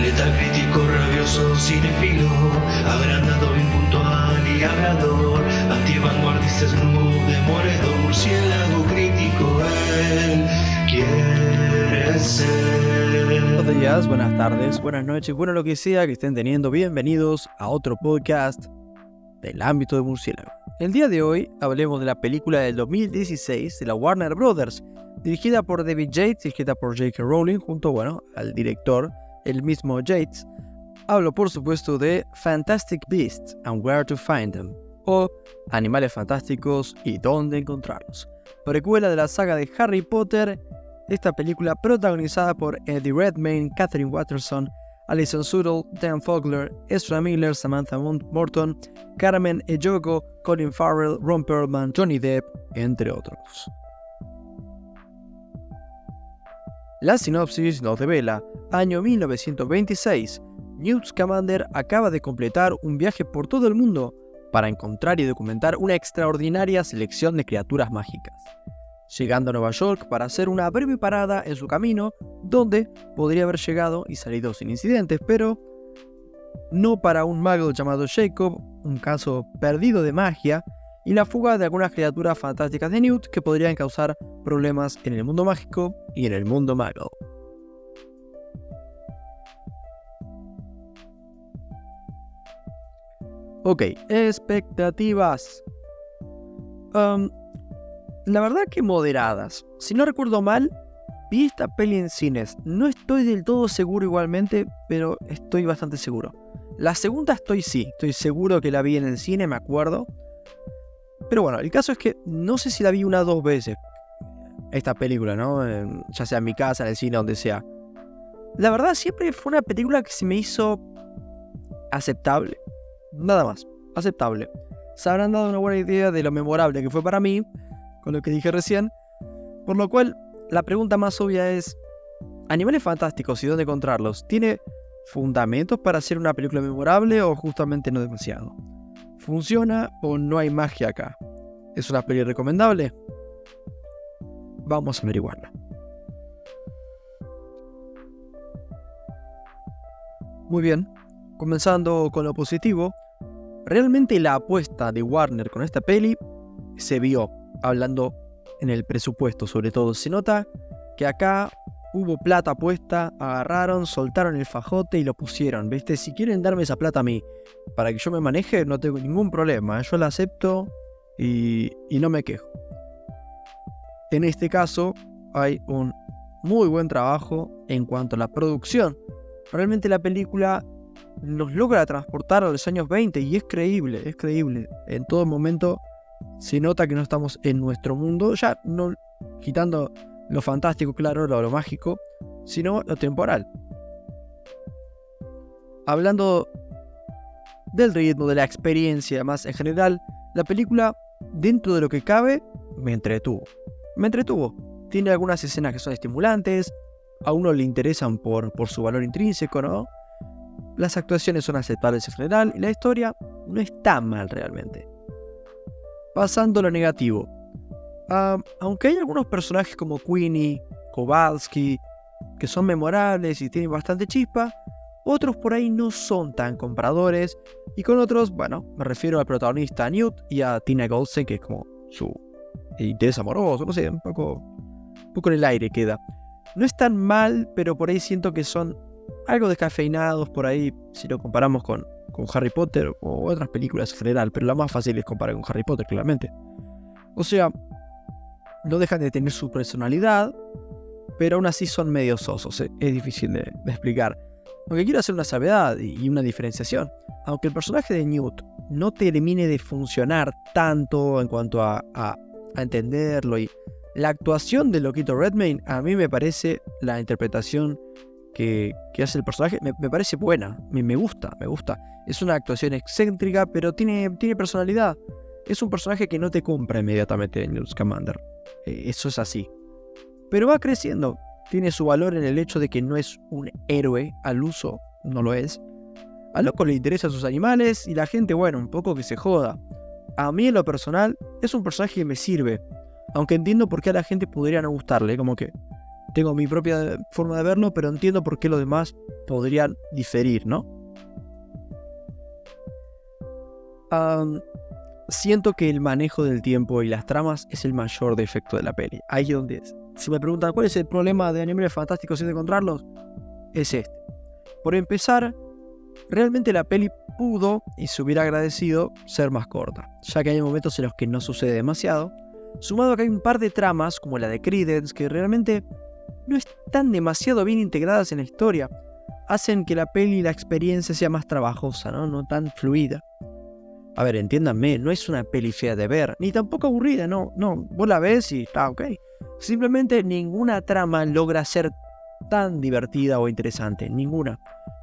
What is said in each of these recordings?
Letal crítico, rabioso, cinefilo, agrandado, impuntual y hablador, antivanguardista, snoop, demoledor, murciélago crítico, él quiere ser. Buenos días, buenas tardes, buenas noches, bueno lo que sea que estén teniendo, bienvenidos a otro podcast del ámbito de murciélago. El día de hoy hablemos de la película del 2016 de la Warner Brothers, dirigida por David Yates escrita por J.K. Rowling junto, bueno, al director, el mismo Yates. Hablo por supuesto de Fantastic Beasts and Where to Find Them, o Animales Fantásticos y Dónde Encontrarlos, precuela de la saga de Harry Potter, esta película protagonizada por Eddie Redmayne, Catherine Watterson, Alison Sudol, Dan Fogler, Ezra Miller, Samantha Morton, Carmen Ejogo, Colin Farrell, Ron Perlman, Johnny Depp, entre otros. La sinopsis nos revela, año 1926, Newt Scamander acaba de completar un viaje por todo el mundo para encontrar y documentar una extraordinaria selección de criaturas mágicas. Llegando a Nueva York para hacer una breve parada en su camino, donde podría haber llegado y salido sin incidentes, pero no para un mago llamado Jacob, un caso perdido de magia, y la fuga de algunas criaturas fantásticas de Newt que podrían causar problemas en el mundo mágico y en el mundo mago. Ok, expectativas. Um, la verdad que moderadas. Si no recuerdo mal, vi esta peli en cines. No estoy del todo seguro igualmente, pero estoy bastante seguro. La segunda estoy sí, estoy seguro que la vi en el cine, me acuerdo. Pero bueno, el caso es que no sé si la vi una o dos veces. Esta película, ¿no? ya sea en mi casa, en el cine, donde sea. La verdad siempre fue una película que se me hizo aceptable. Nada más, aceptable. Se habrán dado una buena idea de lo memorable que fue para mí con lo que dije recién. Por lo cual, la pregunta más obvia es, ¿Animales fantásticos y dónde encontrarlos? ¿Tiene fundamentos para hacer una película memorable o justamente no demasiado? ¿Funciona o no hay magia acá? ¿Es una peli recomendable? Vamos a averiguarlo. Muy bien, comenzando con lo positivo, realmente la apuesta de Warner con esta peli se vio hablando en el presupuesto sobre todo. Se nota que acá hubo plata puesta, agarraron, soltaron el fajote y lo pusieron, ¿viste? Si quieren darme esa plata a mí para que yo me maneje, no tengo ningún problema, yo la acepto y, y no me quejo. En este caso hay un muy buen trabajo en cuanto a la producción. Realmente la película nos logra transportar a los años 20 y es creíble, es creíble. En todo momento se nota que no estamos en nuestro mundo, ya no quitando lo fantástico, claro, lo, lo mágico, sino lo temporal. Hablando del ritmo, de la experiencia más en general, la película, dentro de lo que cabe, me entretuvo. Me entretuvo. Tiene algunas escenas que son estimulantes, a uno le interesan por, por su valor intrínseco, ¿no? Las actuaciones son aceptables en general y la historia no está mal realmente. Pasando a lo negativo. Aunque hay algunos personajes como Queenie, Kowalski, que son memorables y tienen bastante chispa, otros por ahí no son tan compradores. Y con otros, bueno, me refiero al protagonista Newt y a Tina Goldstein, que es como su interés amoroso, no sé, un poco, un poco en el aire queda. No es tan mal, pero por ahí siento que son algo descafeinados por ahí, si lo comparamos con, Harry Potter o otras películas en general, pero la más fácil es comparar con Harry Potter, claramente. O sea, no dejan de tener su personalidad, pero aún así son medio sosos, eh, es difícil de, explicar. Aunque quiero hacer una salvedad y una diferenciación, aunque el personaje de Newt no termine de funcionar tanto en cuanto a, entenderlo y la actuación de Loquito Redmayne a mí me parece la interpretación que, hace el personaje me, parece buena, me, me, gusta, me gusta. Es una actuación excéntrica, pero tiene, tiene personalidad. Es un personaje que no te compra inmediatamente en Newt Commander. Eh, eso es así. Pero va creciendo. Tiene su valor en el hecho de que no es un héroe al uso, no lo es. A loco le interesan sus animales y la gente, bueno, un poco que se joda. A mí en lo personal es un personaje que me sirve. Aunque entiendo por qué a la gente podría no gustarle, como que tengo mi propia forma de verlo, pero entiendo por qué los demás podrían diferir, ¿no? Siento que el manejo del tiempo y las tramas es el mayor defecto de la peli. Ahí donde es. Si me preguntan cuál es el problema de Animales Fantásticos sin encontrarlos, es este. Por empezar, realmente la peli pudo, y se hubiera agradecido, ser más corta, ya que hay momentos en los que no sucede demasiado, sumado a que hay un par de tramas, como la de Credence, que realmente no están demasiado bien integradas en la historia, hacen que la peli y la experiencia sea más trabajosa, ¿no? no tan fluida. A ver, entiéndanme, no es una peli fea de ver, ni tampoco aburrida, no, no, vos la ves y está ok. Simplemente ninguna trama logra ser tan divertida o interesante, ninguna.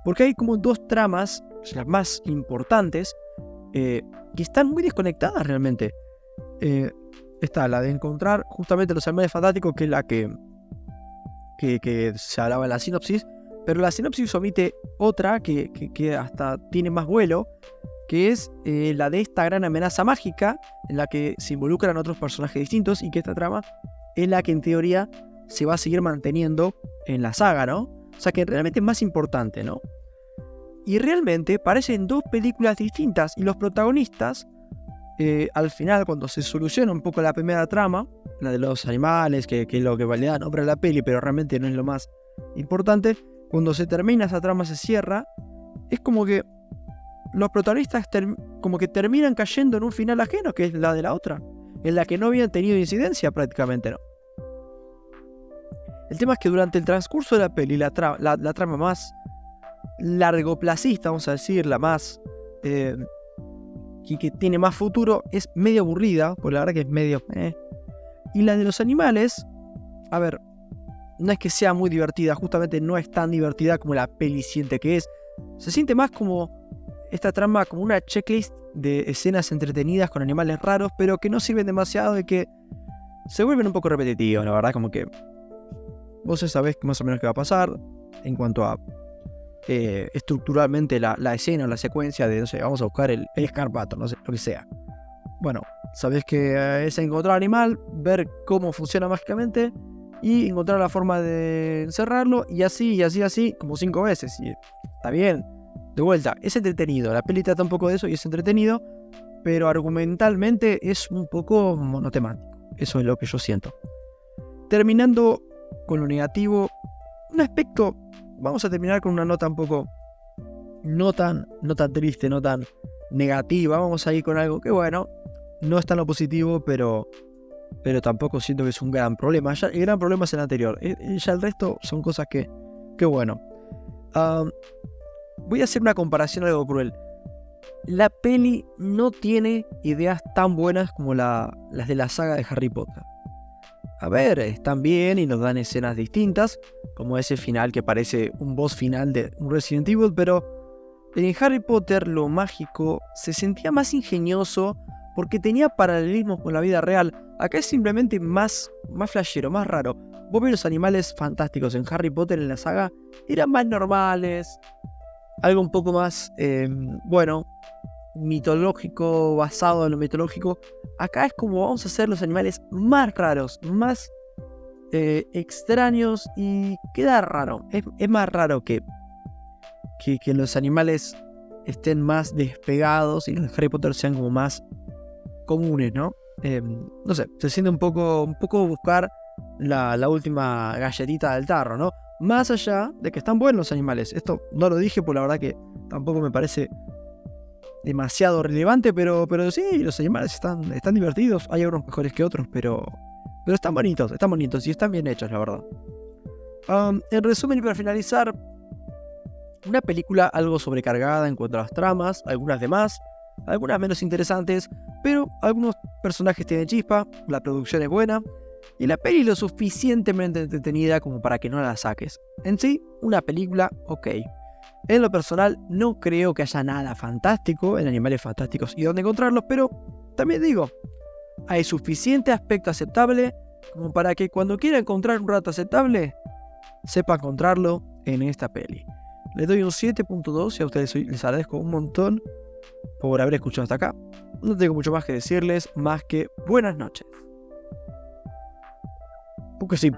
Porque hay como dos tramas, las más importantes, eh, que están muy desconectadas realmente. Eh, está la de encontrar justamente los animales fantásticos, que es la que, que, se hablaba en la sinopsis, pero la sinopsis omite otra que, que hasta tiene más vuelo, que es eh, la de esta gran amenaza mágica, en la que se involucran otros personajes distintos y que esta trama es la que en teoría se va a seguir manteniendo en la saga, ¿no? O sea que realmente es más importante, ¿no? Y realmente parecen dos películas distintas y los protagonistas, eh, al final, cuando se soluciona un poco la primera trama, la de los animales, que, es lo que le da nombre a la peli, pero realmente no es lo más importante, cuando se termina esa trama, se cierra, es como que los protagonistas como que terminan cayendo en un final ajeno, que es la de la otra, en la que no habían tenido incidencia prácticamente, ¿no? El tema es que durante el transcurso de la peli, la, la, trama más largoplacista, vamos a decir, la más... Eh, que, tiene más futuro, es medio aburrida, por la verdad que es medio... Eh. Y la de los animales, a ver, no es que sea muy divertida, justamente no es tan divertida como la peli siente que es. Se siente más como esta trama como una checklist de escenas entretenidas con animales raros, pero que no sirven demasiado y que se vuelven un poco repetitivos, la verdad, como que vos sabés más o menos qué va a pasar en cuanto a eh, estructuralmente la, escena o la secuencia de, no sé, vamos a buscar el, escarpato, no sé, lo que sea. Bueno, sabés que eh, es encontrar animal, ver cómo funciona mágicamente y encontrar la forma de encerrarlo y así, y así, así, como cinco veces. Y está bien. De vuelta, es entretenido. La peli trata un poco de eso y es entretenido, pero argumentalmente es un poco monotemático. Eso es lo que yo siento. Terminando con lo negativo, un aspecto, vamos a terminar con una nota un poco no tan, no tan triste, no tan negativa, vamos a ir con algo que bueno, no es tan lo positivo, pero, pero tampoco siento que es un gran problema. Ya, el gran problema es el anterior, eh, ya el resto son cosas que, que bueno. Voy a hacer una comparación algo cruel. La peli no tiene ideas tan buenas como las de la saga de Harry Potter a ver, están bien y nos dan escenas distintas, como ese final que parece un boss final de un Resident Evil, pero en Harry Potter lo mágico se sentía más ingenioso porque tenía paralelismos con la vida real. Acá es simplemente más, más flashero, más raro. Vos ves los animales fantásticos en Harry Potter en la saga, eran más normales, algo un poco más, em, bueno, mitológico, basado en lo mitológico. Acá es como vamos a hacer los animales más raros, más eh, extraños y queda raro. Es, más raro que, que, los animales estén más despegados y los Harry Potter sean como más comunes, ¿no? Em, no sé, se siente un poco, un poco buscar la, última galletita del tarro, ¿no? Más allá de que están buenos los animales. Esto no lo dije, por la verdad que tampoco me parece demasiado relevante, pero, pero sí, los animales están, están divertidos. Hay algunos mejores que otros, pero, pero están bonitos, están bonitos y están bien hechos, la verdad. en resumen y para finalizar, una película algo sobrecargada en cuanto a las tramas, algunas de más, algunas menos interesantes, pero algunos personajes tienen chispa, la producción es buena y la peli lo suficientemente entretenida como para que no la saques. En sí, una película ok. En lo personal, no creo que haya nada fantástico en Animales Fantásticos y dónde encontrarlos, pero también digo, hay suficiente aspecto aceptable como para que cuando quiera encontrar un rato aceptable, sepa encontrarlo en esta peli. Les doy un 7.2 y a ustedes les agradezco un montón por haber escuchado hasta acá. No tengo mucho más que decirles, más que buenas noches. Porque sí,